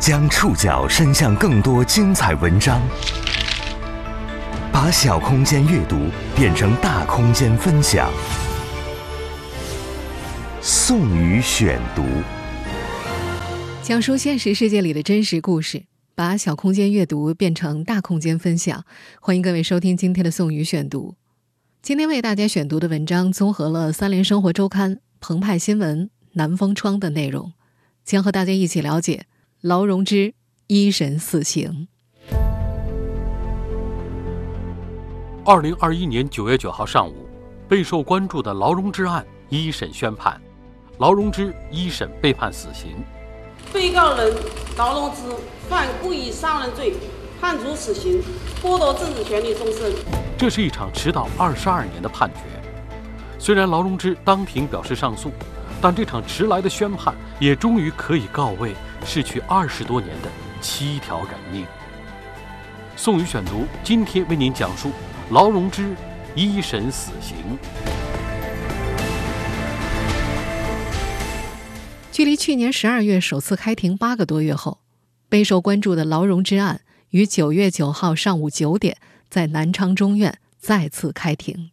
将触角伸向更多精彩文章，把小空间阅读变成大空间分享。宋宇选读，讲述现实世界里的真实故事，把小空间阅读变成大空间分享。欢迎各位收听今天的宋宇选读。今天为大家选读的文章综合了《三联生活周刊》、澎湃新闻、南风窗的内容，将和大家一起了解。劳荣枝一审死刑。二零二一年九月九号上午，备受关注的劳荣枝案一审宣判，劳荣枝一审被判死刑。被告人劳荣枝犯故意杀人罪，判处死刑，剥夺政治权利终身。这是一场迟到二十二年的判决。虽然劳荣枝当庭表示上诉，但这场迟来的宣判也终于可以告慰。逝去二十多年的七条人命。宋宇选读今天为您讲述劳荣枝一审死刑。距离去年十二月首次开庭八个多月后，备受关注的劳荣枝案于九月九号上午九点在南昌中院再次开庭。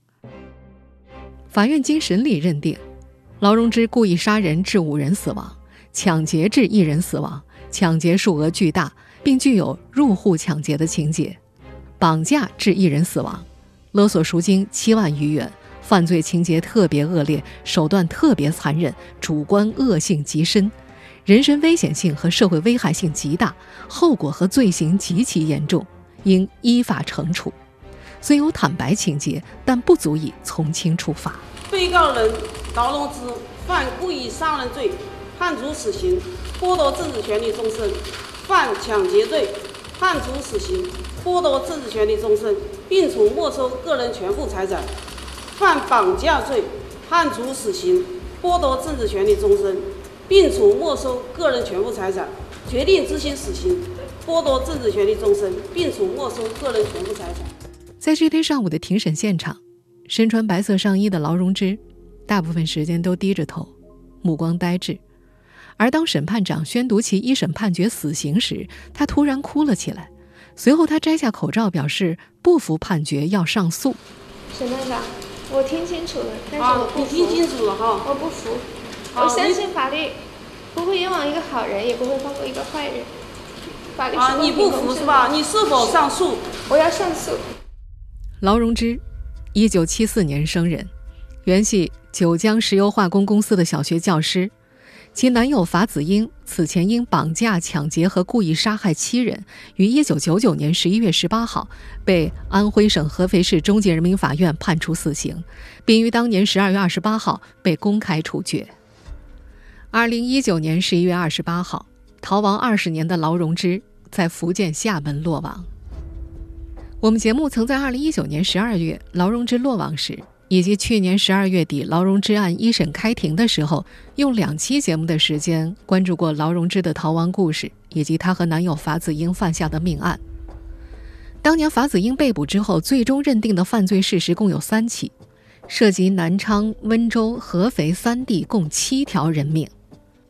法院经审理认定，劳荣枝故意杀人致五人死亡。抢劫致一人死亡，抢劫数额巨大，并具有入户抢劫的情节；绑架致一人死亡，勒索赎金七万余元，犯罪情节特别恶劣，手段特别残忍，主观恶性极深，人身危险性和社会危害性极大，后果和罪行极其严重，应依法惩处。虽有坦白情节，但不足以从轻处罚。被告人劳荣枝犯故意杀人罪。判处死刑，剥夺政治权利终身；犯抢劫罪，判处死刑，剥夺政治权利终身，并处没收个人全部财产；犯绑架罪，判处死刑，剥夺政治权利终身，并处没收个人全部财产；决定执行死刑，剥夺政治权利终身，并处没收个人全部财产。在这天上午的庭审现场，身穿白色上衣的劳荣枝，大部分时间都低着头，目光呆滞。而当审判长宣读其一审判决死刑时，他突然哭了起来。随后，他摘下口罩，表示不服判决，要上诉。审判长，我听清楚了，但是我不服。你听清楚了哈？我不服。我相信法律不会冤枉一个好人，也不会放过一个坏人。法律啊，你不服是吧？你是否上诉？我要上诉。劳荣枝，一九七四年生人，原系九江石油化工公司的小学教师。其男友法子英此前因绑架、抢劫和故意杀害七人，于一九九九年十一月十八号被安徽省合肥市中级人民法院判处死刑，并于当年十二月二十八号被公开处决。二零一九年十一月二十八号，逃亡二十年的劳荣枝在福建厦门落网。我们节目曾在二零一九年十二月劳荣枝落网时。以及去年十二月底劳荣枝案一审开庭的时候，用两期节目的时间关注过劳荣枝的逃亡故事，以及她和男友法子英犯下的命案。当年法子英被捕之后，最终认定的犯罪事实共有三起，涉及南昌、温州、合肥三地共七条人命，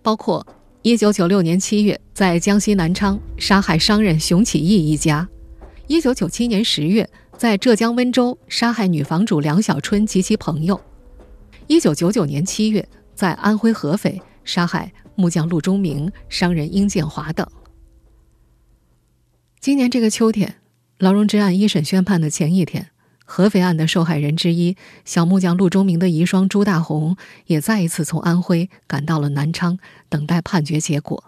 包括一九九六年七月在江西南昌杀害商人熊启义一家，一九九七年十月。在浙江温州杀害女房主梁小春及其朋友。一九九九年七月，在安徽合肥杀害木匠陆忠明、商人殷建华等。今年这个秋天，劳荣枝案一审宣判的前一天，合肥案的受害人之一小木匠陆忠明的遗孀朱大红也再一次从安徽赶到了南昌，等待判决结果。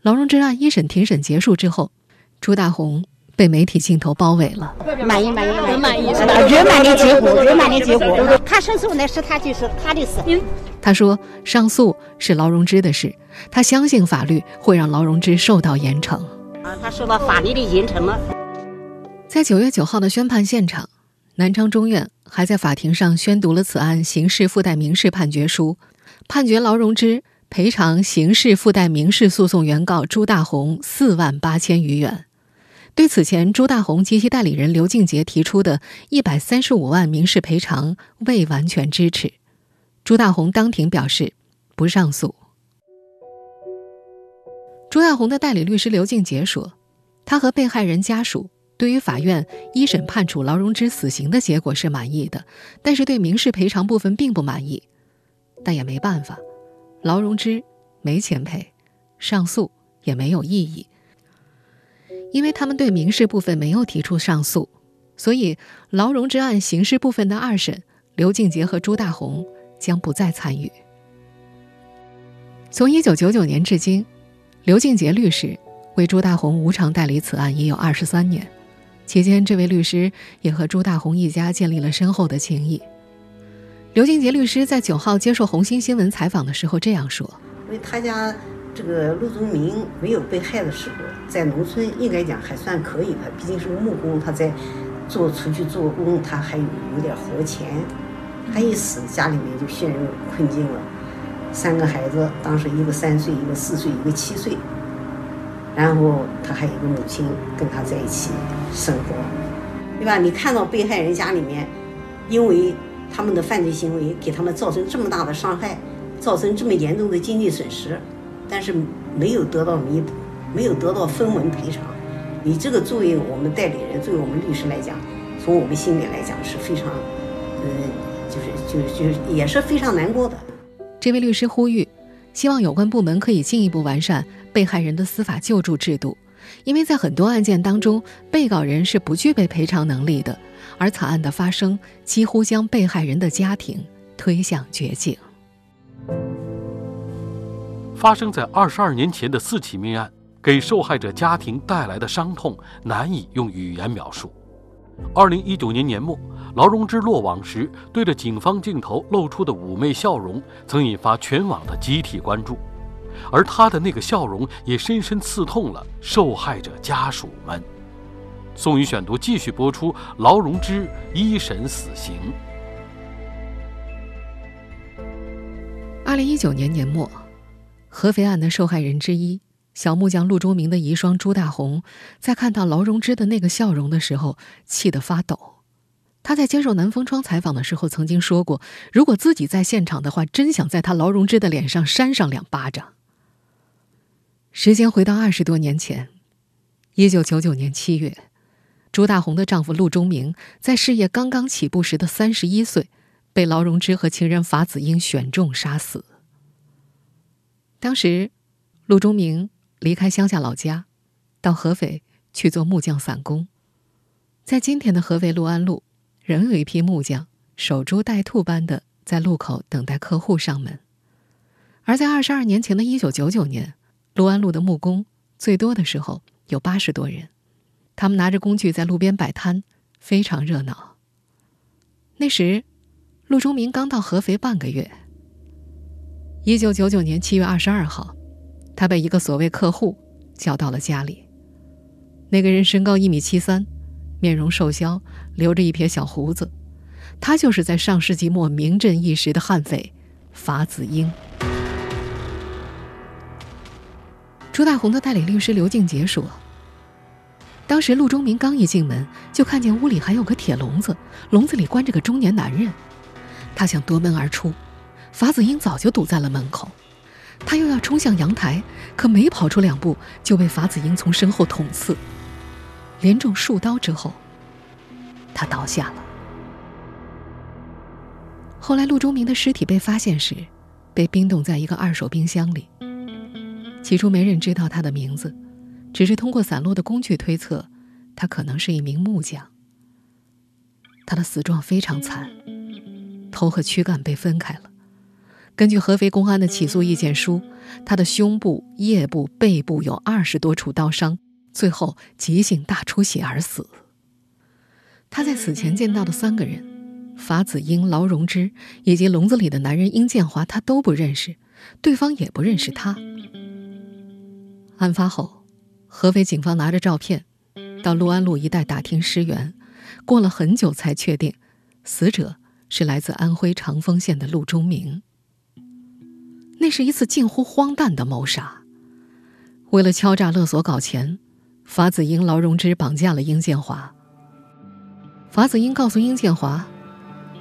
劳荣枝案一审庭审结束之后，朱大红。被媒体镜头包围了。满意，满意，很满意？圆满的结果，圆满的结果。他申诉那是他就是他的事。他说上诉是劳荣枝的事，他相信法律会让劳荣枝受到严惩。啊，他受到法律的严惩了。在九月九号的宣判现场，南昌中院还在法庭上宣读了此案刑事附带民事判决书，判决劳荣枝赔偿刑事附带民事诉讼原告朱大红四万八千余元。对此前朱大红及其代理人刘静杰提出的一百三十五万民事赔偿未完全支持，朱大红当庭表示不上诉。朱大红的代理律师刘静杰说，他和被害人家属对于法院一审判处劳荣枝死刑的结果是满意的，但是对民事赔偿部分并不满意。但也没办法，劳荣枝没钱赔，上诉也没有意义，因为他们对民事部分没有提出上诉，所以劳荣枝案刑事部分的二审，刘静杰和朱大红将不再参与。从一九九九年至今，刘静杰律师为朱大红无偿代理此案已有二十三年，期间这位律师也和朱大红一家建立了深厚的情谊。刘静杰律师在九号接受红星新闻采访的时候这样说：“因为他家这个陆宗明没有被害的时候，在农村应该讲还算可以吧，毕竟是个木工，他在做出去做工，他还有有点活钱。他一死，家里面就陷入困境了。”三个孩子，当时一个三岁，一个四岁，一个七岁。然后他还有一个母亲跟他在一起生活，对吧？你看到被害人家里面，因为他们的犯罪行为给他们造成这么大的伤害，造成这么严重的经济损失，但是没有得到弥补，没有得到分文赔偿。你这个作为我们代理人，作为我们律师来讲，从我们心里来讲是非常，嗯，就是就是就是也是非常难过的。这位律师呼吁，希望有关部门可以进一步完善被害人的司法救助制度，因为在很多案件当中，被告人是不具备赔偿能力的，而惨案的发生几乎将被害人的家庭推向绝境。发生在二十二年前的四起命案，给受害者家庭带来的伤痛难以用语言描述。二零一九年年末。劳荣枝落网时，对着警方镜头露出的妩媚笑容，曾引发全网的集体关注，而他的那个笑容也深深刺痛了受害者家属们。宋宇选读继续播出：劳荣枝一审死刑。二零一九年年末，合肥案的受害人之一小木匠陆忠明的遗孀朱大红，在看到劳荣枝的那个笑容的时候，气得发抖。他在接受南风窗采访的时候曾经说过：“如果自己在现场的话，真想在他劳荣枝的脸上扇上两巴掌。”时间回到二十多年前，一九九九年七月，朱大红的丈夫陆忠明在事业刚刚起步时的三十一岁，被劳荣枝和情人法子英选中杀死。当时，陆忠明离开乡下老家，到合肥去做木匠散工，在今天的合肥六安路。仍有一批木匠守株待兔般的在路口等待客户上门，而在二十二年前的一九九九年，陆安路的木工最多的时候有八十多人，他们拿着工具在路边摆摊，非常热闹。那时，陆忠明刚到合肥半个月。一九九九年七月二十二号，他被一个所谓客户叫到了家里，那个人身高一米七三。面容瘦削，留着一撇小胡子，他就是在上世纪末名震一时的悍匪法子英。朱大红的代理律师刘静杰说：“当时陆忠明刚一进门，就看见屋里还有个铁笼子，笼子里关着个中年男人。他想夺门而出，法子英早就堵在了门口。他又要冲向阳台，可没跑出两步，就被法子英从身后捅刺。”连中数刀之后，他倒下了。后来，陆忠明的尸体被发现时，被冰冻在一个二手冰箱里。起初，没人知道他的名字，只是通过散落的工具推测，他可能是一名木匠。他的死状非常惨，头和躯干被分开了。根据合肥公安的起诉意见书，他的胸部、腋部、背部有二十多处刀伤。最后急性大出血而死。他在死前见到的三个人，法子英、劳荣枝以及笼子里的男人殷建华，他都不认识，对方也不认识他。案发后，合肥警方拿着照片，到六安路一带打听尸源，过了很久才确定，死者是来自安徽长丰县的陆忠明。那是一次近乎荒诞的谋杀，为了敲诈勒索搞钱。法子英、劳荣枝绑架了殷建华。法子英告诉殷建华：“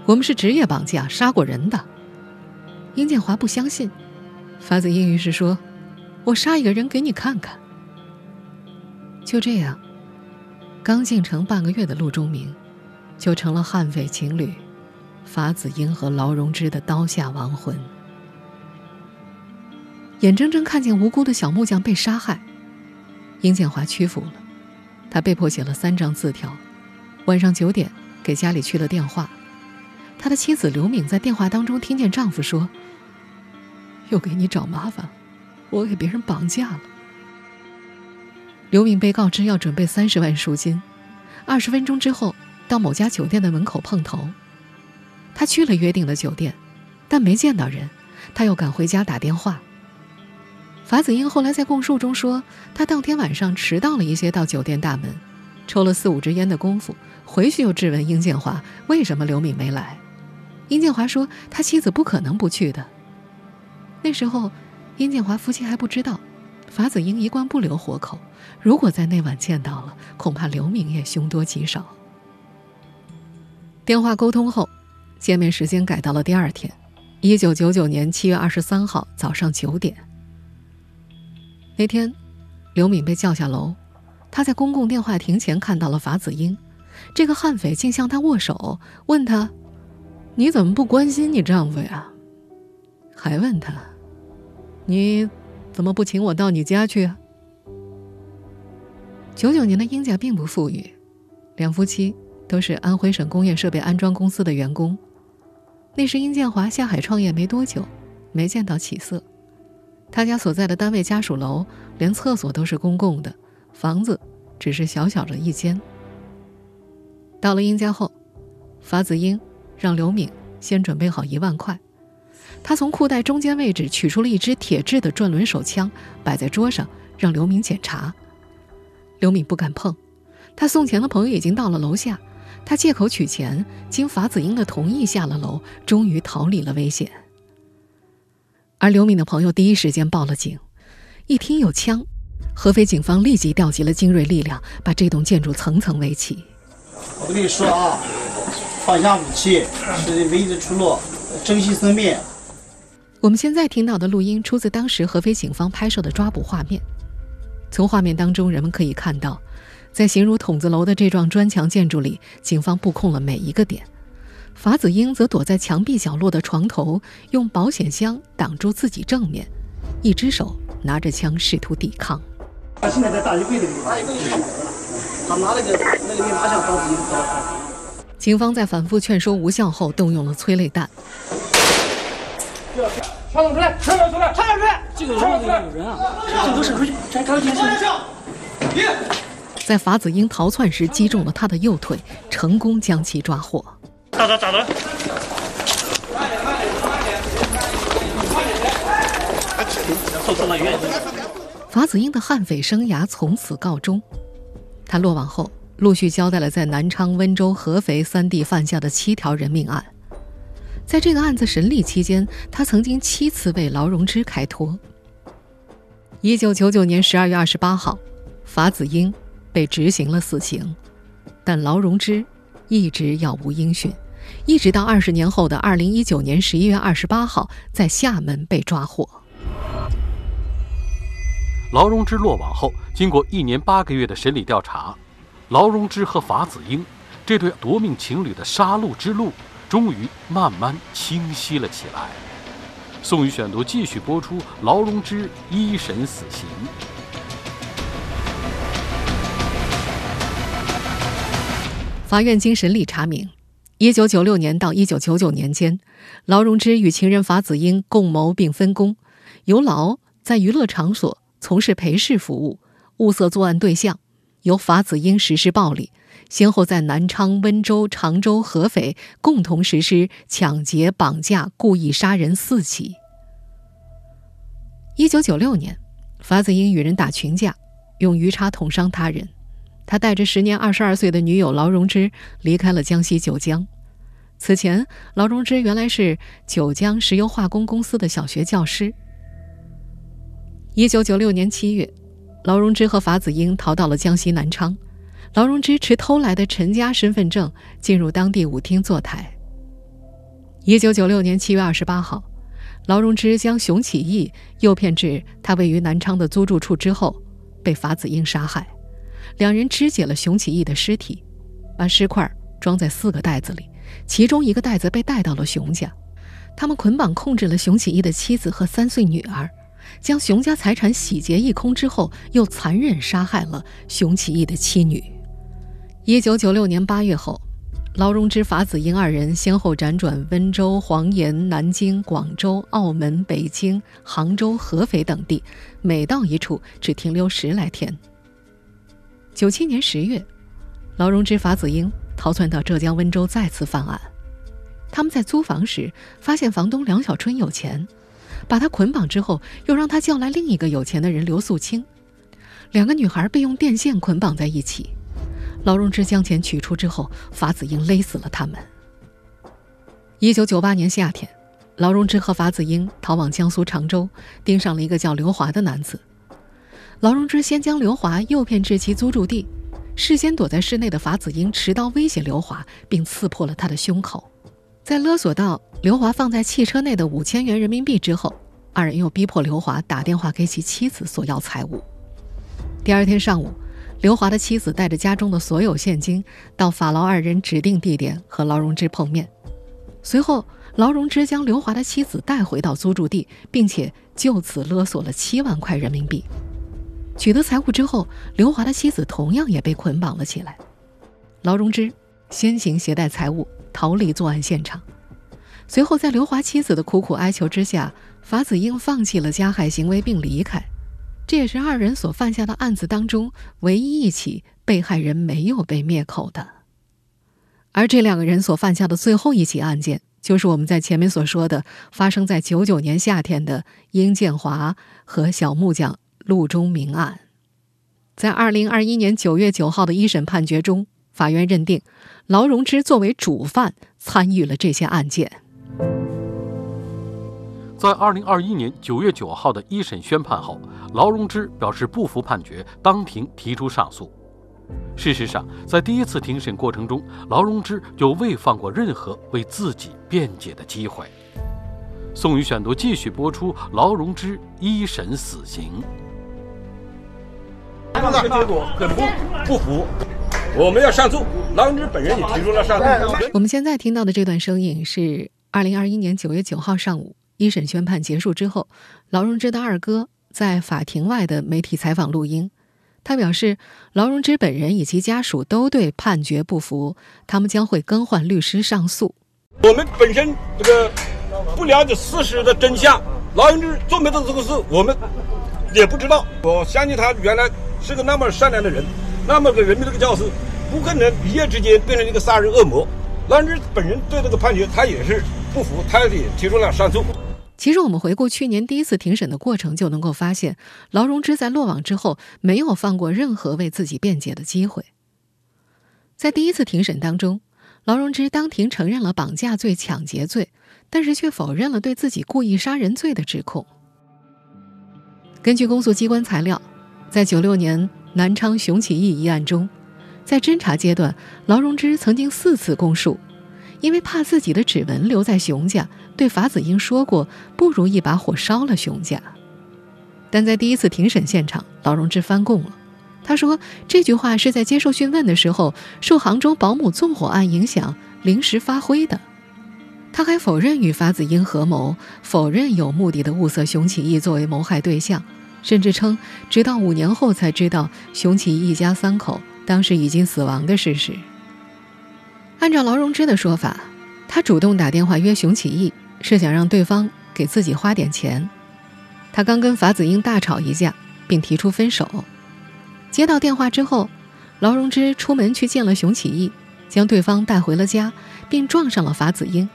我们是职业绑架，杀过人的。”殷建华不相信。法子英于是说：“我杀一个人给你看看。”就这样，刚进城半个月的陆中明，就成了悍匪情侣法子英和劳荣枝的刀下亡魂。眼睁睁看见无辜的小木匠被杀害，殷建华屈服了，他被迫写了三张字条，晚上九点给家里去了电话。他的妻子刘敏在电话当中听见丈夫说：“又给你找麻烦，我给别人绑架了。”刘敏被告知要准备三十万赎金，二十分钟之后到某家酒店的门口碰头。他去了约定的酒店，但没见到人，他又赶回家打电话。法子英后来在供述中说，他当天晚上迟到了一些到酒店大门，抽了四五支烟的功夫，回去又质问殷建华为什么刘敏没来。殷建华说：“他妻子不可能不去的。”那时候，殷建华夫妻还不知道，法子英一贯不留活口。如果在那晚见到了，恐怕刘敏也凶多吉少。电话沟通后，见面时间改到了第二天，一九九九年七月二十三号早上九点。那天，刘敏被叫下楼，她在公共电话亭前看到了法子英，这个悍匪竟向她握手，问他。你怎么不关心你丈夫呀？还问他，你怎么不请我到你家去啊？九九年的英家并不富裕，两夫妻都是安徽省工业设备安装公司的员工。那时殷建华下海创业没多久，没见到起色。他家所在的单位家属楼连厕所都是公共的，房子只是小小的一间。到了殷家后，法子英。让刘敏先准备好一万块，他从裤袋中间位置取出了一支铁制的转轮手枪，摆在桌上，让刘敏检查。刘敏不敢碰，他送钱的朋友已经到了楼下，他借口取钱，经法子英的同意下了楼，终于逃离了危险。而刘敏的朋友第一时间报了警，一听有枪，合肥警方立即调集了精锐力量，把这栋建筑层层围起。我跟你说啊。放下武器是唯一的出路，珍惜生命。我们现在听到的录音出自当时合肥警方拍摄的抓捕画面。从画面当中，人们可以看到，在形如筒子楼的这幢砖墙建筑里，警方布控了每一个点。法子英则躲在墙壁角落的床头，用保险箱挡住自己正面，一只手拿着枪试图抵抗。他现在在大衣柜里，他拿那个那个密码箱法子英警方在反复劝说无效后，动用了催泪弹。传出来，传出来，传出来！这个屋子里有人啊！镜头伸出去，查查监视。在法子英逃窜时，击中了他的右腿，成功将其抓获。咋咋咋的？法子英的悍匪生涯从此告终。他落网后。陆续交代了在南昌、温州、合肥三地犯下的七条人命案。在这个案子审理期间，他曾经七次为劳荣枝开脱。一九九九年十二月二十八号，法子英被执行了死刑，但劳荣枝一直杳无音讯，一直到二十年后的二零一九年十一月二十八号，在厦门被抓获。劳荣枝落网后，经过一年八个月的审理调查。劳荣枝和法子英这对夺命情侣的杀戮之路，终于慢慢清晰了起来。宋宇选读继续播出：劳荣枝一审死刑。法院经审理查明，一九九六年到一九九九年间，劳荣枝与情人法子英共谋并分工，由劳在娱乐场所从事陪侍服务，物色作案对象。由法子英实施暴力，先后在南昌、温州、常州、合肥共同实施抢劫、绑架、故意杀人四起。一九九六年，法子英与人打群架，用鱼叉捅伤他人。他带着时年二十二岁的女友劳荣枝离开了江西九江。此前，劳荣枝原来是九江石油化工公司的小学教师。一九九六年七月。劳荣枝和法子英逃到了江西南昌，劳荣枝持偷来的陈家身份证进入当地舞厅坐台。一九九六年七月二十八号，劳荣枝将熊启义诱骗至他位于南昌的租住处之后，被法子英杀害。两人肢解了熊启义的尸体，把尸块装在四个袋子里，其中一个袋子被带到了熊家。他们捆绑控制了熊启义的妻子和三岁女儿，将熊家财产洗劫一空之后，又残忍杀害了熊启义的妻女。一九九六年八月后。劳荣枝、法子英二人先后辗转温州、黄岩、南京、广州、澳门、北京、杭州、合肥等地，每到一处只停留十来天。九七年十月，劳荣枝、法子英逃窜到浙江温州，再次犯案。他们在租房时发现房东梁小春有钱，把他捆绑之后，又让他叫来另一个有钱的人刘素清，两个女孩被用电线捆绑在一起。劳荣枝将钱取出之后，法子英勒死了他们。一九九八年夏天，劳荣枝和法子英逃往江苏常州，盯上了一个叫刘华的男子。劳荣枝先将刘华诱骗至其租住地，事先躲在室内的法子英持刀威胁刘华，并刺破了他的胸口。在勒索到刘华放在汽车内的五千元人民币之后，二人又逼迫刘华打电话给其妻子索要财物。第二天上午。刘华的妻子带着家中的所有现金到法劳二人指定地点和劳荣枝碰面，随后劳荣枝将刘华的妻子带回到租住地，并且就此勒索了七万块人民币。取得财物之后，刘华的妻子同样也被捆绑了起来。劳荣枝先行携带财物逃离作案现场，随后在刘华妻子的苦苦哀求之下，法子英放弃了加害行为并离开。这也是二人所犯下的案子当中唯一一起被害人没有被灭口的，而这两个人所犯下的最后一起案件，就是我们在前面所说的发生在九九年夏天的殷建华和小木匠陆中明案。在二零二一年九月九号的一审判决中，法院认定劳荣枝作为主犯参与了这些案件。在二零二一年九月九号的一审宣判后，劳荣枝表示不服判决，当庭提出上诉。事实上，在第一次庭审过程中，劳荣枝就未放过任何为自己辩解的机会。宋宇选读继续播出劳荣枝一审死刑。这个结果很不不服，我们要上诉。劳荣枝本人也提出了上诉。我们现在听到的这段声音是二零二一年九月九号上午。一审宣判结束之后，劳荣枝的二哥在法庭外的媒体采访录音。他表示，劳荣枝本人以及家属都对判决不服，他们将会更换律师上诉。我们本身这个不了解事实的真相，劳荣枝做没做这个事，我们也不知道。我相信他原来是个那么善良的人，那么个人民这个教师，不可能一夜之间变成一个杀人恶魔。兰芝本人对这个判决，他也是不服，他也提出了上诉。其实，我们回顾去年第一次庭审的过程，就能够发现，劳荣枝在落网之后没有放过任何为自己辩解的机会。在第一次庭审当中，劳荣枝当庭承认了绑架罪、抢劫罪，但是却否认了对自己故意杀人罪的指控。根据公诉机关材料，在九六年南昌熊起义一案中，在侦查阶段，劳荣枝曾经四次供述。因为怕自己的指纹留在熊家，对法子英说过不如一把火烧了熊家。但在第一次庭审现场，劳荣枝翻供了。他说这句话是在接受讯问的时候，受杭州保姆纵火案影响临时发挥的。他还否认与法子英合谋，否认有目的的物色熊起义作为谋害对象，甚至称直到五年后才知道熊起一家三口当时已经死亡的事实。按照劳荣枝的说法，他主动打电话约熊起义，是想让对方给自己花点钱。他刚跟法子英大吵一架，并提出分手。接到电话之后，劳荣枝出门去见了熊起义，将对方带回了家，并撞上了法子英。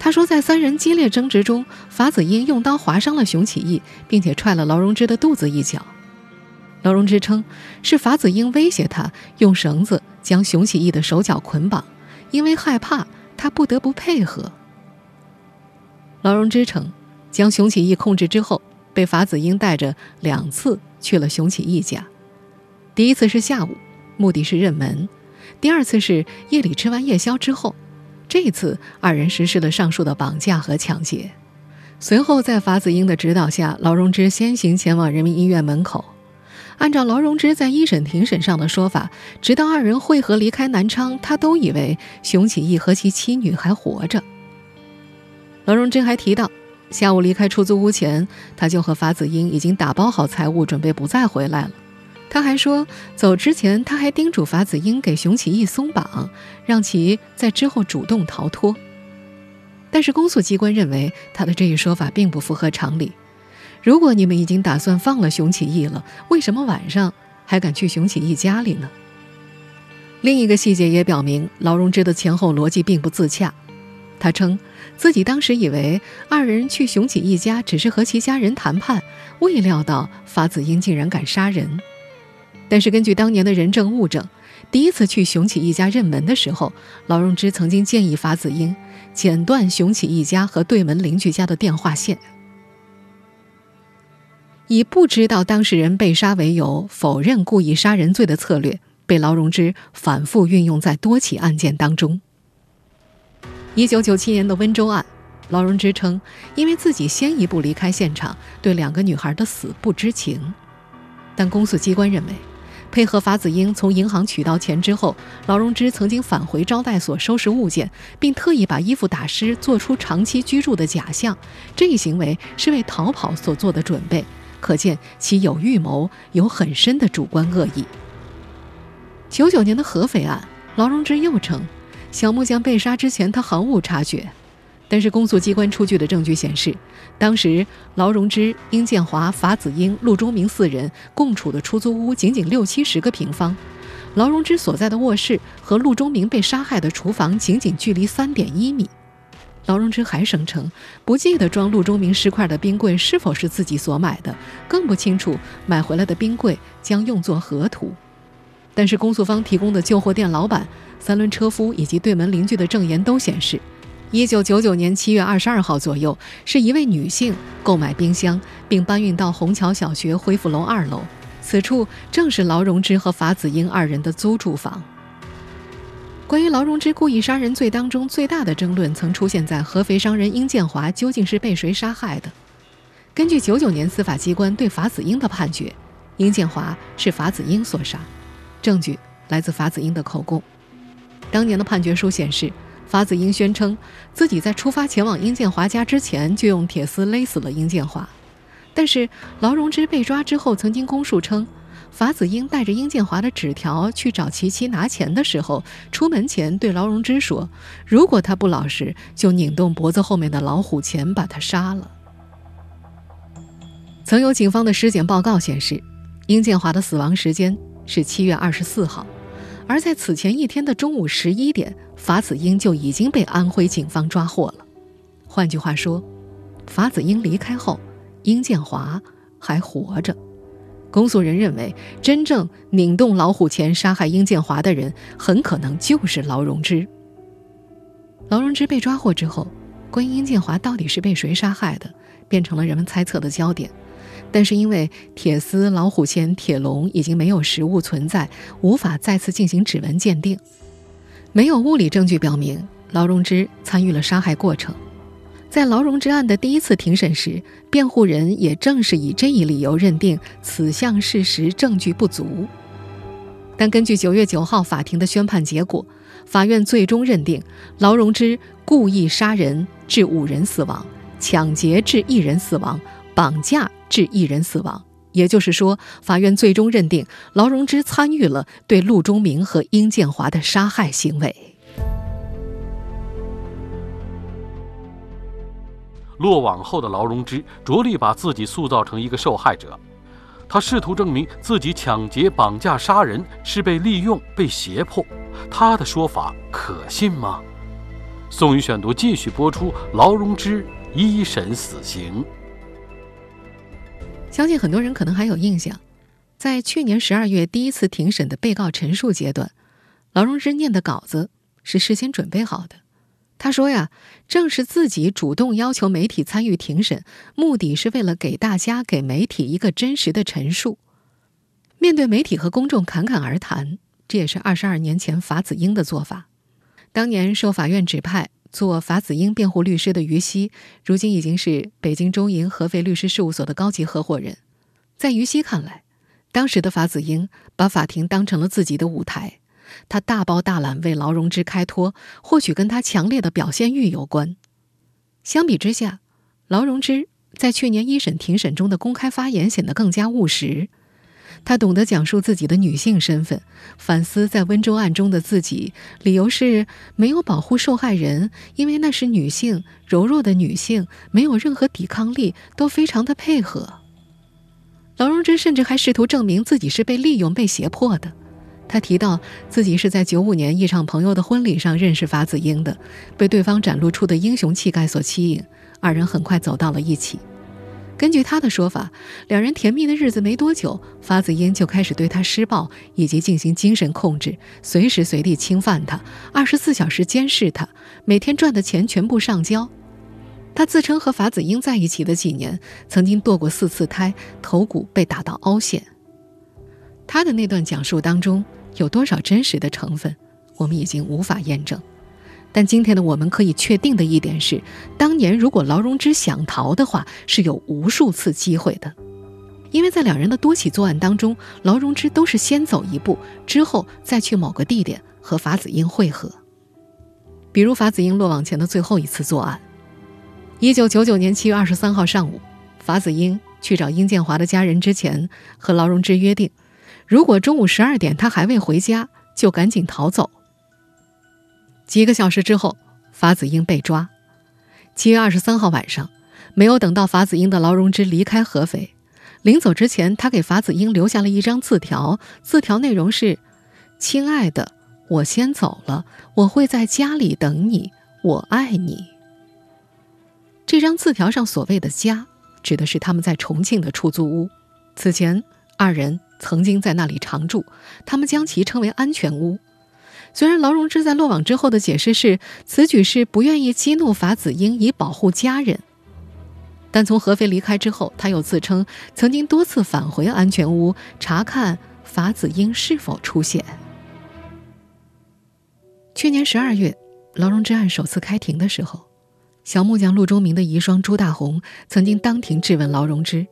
他说，在三人激烈争执中，法子英用刀划伤了熊起义，并且踹了劳荣枝的肚子一脚。劳荣枝称，是法子英威胁他用绳子。将熊起义的手脚捆绑，因为害怕，他不得不配合。劳荣枝称，将熊起义控制之后，被法子英带着两次去了熊起义家。第一次是下午，目的是认门；第二次是夜里吃完夜宵之后。这次，二人实施了上述的绑架和抢劫。随后，在法子英的指导下，劳荣枝先行前往人民医院门口。按照劳荣枝在一审庭审上的说法，直到二人会合离开南昌，他都以为熊启义和其妻女还活着。劳荣枝还提到，下午离开出租屋前，他就和法子英已经打包好财物，准备不再回来了。他还说，走之前他还叮嘱法子英给熊启义松绑，让其在之后主动逃脱。但是公诉机关认为他的这一说法并不符合常理。如果你们已经打算放了熊启义了，为什么晚上还敢去熊启义家里呢？另一个细节也表明劳荣枝的前后逻辑并不自洽。他称自己当时以为二人去熊启义家只是和其家人谈判，未料到法子英竟然敢杀人。但是根据当年的人证物证，第一次去熊启义家认门的时候，劳荣枝曾经建议法子英。剪断熊启一家和对门邻居家的电话线，以不知道当事人被杀为由否认故意杀人罪的策略，被劳荣枝反复运用在多起案件当中。一九九七年的温州案，劳荣枝称，因为自己先一步离开现场，对两个女孩的死不知情，但公诉机关认为。配合法子英从银行取到钱之后，劳荣枝曾经返回招待所收拾物件，并特意把衣服打湿，做出长期居住的假象。这一行为是为逃跑所做的准备，可见其有预谋，有很深的主观恶意。九九年的合肥案，劳荣枝又称，小木匠被杀之前，他毫无察觉。但是公诉机关出具的证据显示，当时劳荣枝、殷建华、法子英、陆忠明四人共处的出租屋仅仅六七十个平方，劳荣枝所在的卧室和陆忠明被杀害的厨房仅仅距离三点一米。劳荣枝还声称，不记得装陆忠明尸块的冰柜是否是自己所买的，更不清楚买回来的冰柜将用作何图。但是公诉方提供的旧货店老板、三轮车夫以及对门邻居的证言都显示。一九九九年七月二十二号左右，是一位女性购买冰箱，并搬运到虹桥小学恢复楼二楼。此处正是劳荣枝和法子英二人的租住房。关于劳荣枝故意杀人罪当中最大的争论，曾出现在合肥商人殷建华究竟是被谁杀害的。根据九九年司法机关对法子英的判决，殷建华是法子英所杀。证据来自法子英的口供。当年的判决书显示。法子英宣称，自己在出发前往殷建华家之前就用铁丝勒死了殷建华。但是劳荣枝被抓之后，曾经供述称，法子英带着殷建华的纸条去找琪琪拿钱的时候，出门前对劳荣枝说：“如果他不老实，就拧动脖子后面的老虎钳把他杀了。”曾有警方的尸检报告显示，殷建华的死亡时间是七月二十四号。而在此前一天的中午十一点，法子英就已经被安徽警方抓获了。换句话说，法子英离开后，殷建华还活着。公诉人认为，真正拧动老虎钳杀害殷建华的人，很可能就是劳荣枝。劳荣枝被抓获之后，关于殷建华到底是被谁杀害的，变成了人们猜测的焦点。但是因为铁丝、老虎钳、铁笼已经没有实物存在，无法再次进行指纹鉴定，没有物理证据表明劳荣枝参与了杀害过程。在劳荣枝案的第一次庭审时，辩护人也正是以这一理由认定此项事实证据不足。但根据九月九号法庭的宣判结果，法院最终认定劳荣枝故意杀人致五人死亡，抢劫致一人死亡，绑架。致一人死亡，也就是说，法院最终认定劳荣枝参与了对陆忠明和殷建华的杀害行为。落网后的劳荣枝着力把自己塑造成一个受害者，他试图证明自己抢劫、绑架、杀人是被利用、被胁迫。他的说法可信吗？宋宇选读继续播出：劳荣枝一审死刑。相信很多人可能还有印象，在去年十二月第一次庭审的被告陈述阶段，劳荣枝念的稿子是事先准备好的。他说呀，正是自己主动要求媒体参与庭审，目的是为了给大家、给媒体一个真实的陈述。面对媒体和公众侃侃而谈，这也是二十二年前法子英的做法。当年受法院指派做法子英辩护律师的于西，如今已经是北京中银合肥律师事务所的高级合伙人。在于西看来，当时的法子英把法庭当成了自己的舞台，他大包大揽为劳荣枝开脱，或许跟他强烈的表现欲有关。相比之下，劳荣枝在去年一审庭审中的公开发言显得更加务实。她懂得讲述自己的女性身份，反思在温州案中的自己，理由是没有保护受害人，因为那是女性，柔弱的女性没有任何抵抗力，都非常的配合。劳荣枝甚至还试图证明自己是被利用、被胁迫的。他提到自己是在九五年一场朋友的婚礼上认识法子英的，被对方展露出的英雄气概所吸引，二人很快走到了一起。根据他的说法，两人甜蜜的日子没多久，法子英就开始对他施暴，以及进行精神控制，随时随地侵犯他，二十四小时监视他，每天赚的钱全部上交。他自称和法子英在一起的几年，曾经堕过四次胎，头骨被打到凹陷。他的那段讲述当中有多少真实的成分，我们已经无法验证。但今天的我们可以确定的一点是，当年如果劳荣枝想逃的话，是有无数次机会的，因为在两人的多起作案当中，劳荣枝都是先走一步，之后再去某个地点和法子英会合。比如法子英落网前的最后一次作案，一九九九年七月二十三号上午，法子英去找殷建华的家人之前，和劳荣枝约定，如果中午十二点他还未回家，就赶紧逃走。几个小时之后，法子英被抓。七月二十三号晚上，没有等到法子英的劳荣枝离开合肥，临走之前，他给法子英留下了一张字条。字条内容是：“亲爱的，我先走了，我会在家里等你，我爱你。”这张字条上所谓的“家”，指的是他们在重庆的出租屋。此前，二人曾经在那里常住，他们将其称为“安全屋”。虽然劳荣枝在落网之后的解释是此举是不愿意激怒法子英以保护家人，但从合肥离开之后，他又自称曾经多次返回安全屋查看法子英是否出现。去年十二月，劳荣枝案首次开庭的时候，小木匠陆忠明的遗孀朱大红曾经当庭质问劳荣枝：“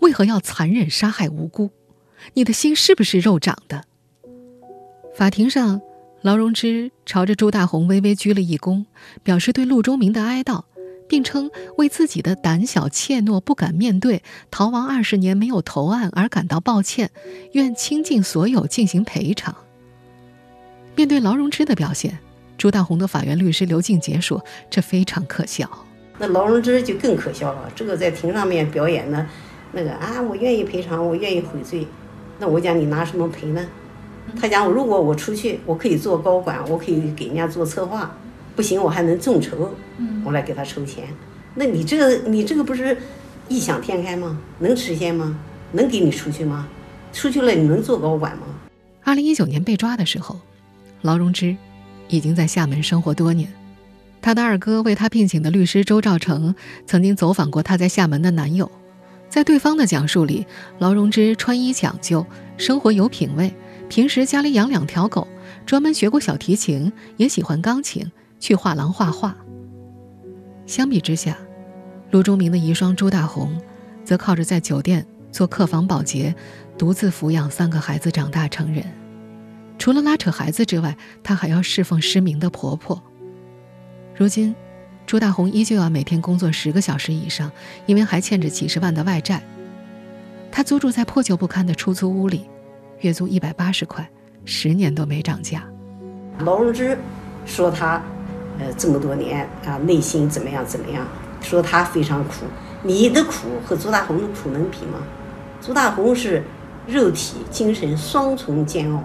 为何要残忍杀害无辜？你的心是不是肉长的？”法庭上。劳荣枝朝着朱大红微微鞠了一躬，表示对陆忠明的哀悼，并称为自己的胆小怯懦、不敢面对、逃亡二十年没有投案而感到抱歉，愿倾尽所有进行赔偿。面对劳荣枝的表现，朱大红的法院律师刘静杰说：“这非常可笑。”那劳荣枝就更可笑了，这个在庭上面表演的，那个啊，我愿意赔偿，我愿意悔罪，那我讲你拿什么赔呢？他讲，如果我出去，我可以做高管，我可以给人家做策划，不行，我还能众筹，我来给他筹钱。那你这个，你这个不是异想天开吗？能实现吗？能给你出去吗？出去了，你能做高管吗？二零一九年被抓的时候，劳荣枝已经在厦门生活多年。他的二哥为他聘请的律师周兆成曾经走访过他在厦门的男友，在对方的讲述里，劳荣枝穿衣讲究，生活有品位。平时家里养两条狗，专门学过小提琴，也喜欢钢琴，去画廊画画。相比之下，陆忠明的遗孀朱大红，则靠着在酒店做客房保洁，独自抚养三个孩子长大成人。除了拉扯孩子之外，她还要侍奉失明的婆婆。如今，朱大红依旧要每天工作十个小时以上，因为还欠着几十万的外债。她租住在破旧不堪的出租屋里。月租一百八十块，十年都没涨价。劳荣枝说他，呃，这么多年啊，内心怎么样怎么样？说他非常苦。你的苦和朱大红的苦能比吗？朱大红是肉体、精神双重煎熬。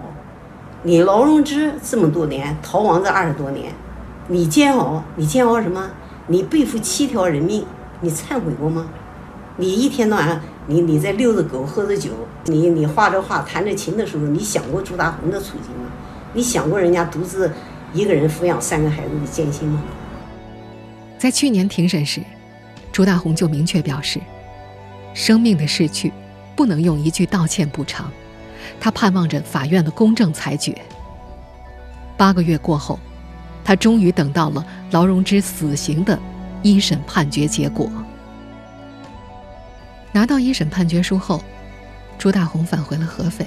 你劳荣枝这么多年逃亡这二十多年，你煎熬，你煎熬什么？你背负七条人命，你忏悔过吗？你一天到晚。你你在遛着狗喝着酒，你你画着画弹着琴的时候，你想过朱大红的处境吗？你想过人家独自一个人抚养三个孩子的艰辛吗？在去年庭审时，朱大红就明确表示，生命的逝去不能用一句道歉补偿，他盼望着法院的公正裁决。八个月过后，他终于等到了劳荣枝死刑的一审判决结果。拿到一审判决书后，朱大红返回了合肥。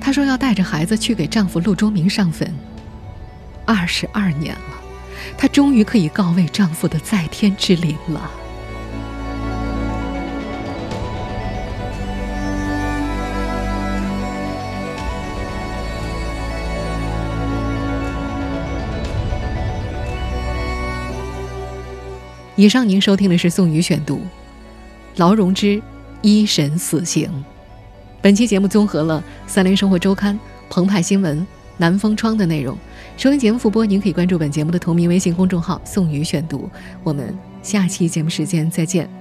她说要带着孩子去给丈夫陆忠明上坟。二十二年了，她终于可以告慰丈夫的在天之灵了。以上您收听的是宋宇选读，劳荣枝一审死刑。本期节目综合了《三联生活周刊》、澎湃新闻、南风窗的内容。收听节目复播，您可以关注本节目的同名微信公众号“宋宇选读”。我们下期节目时间再见。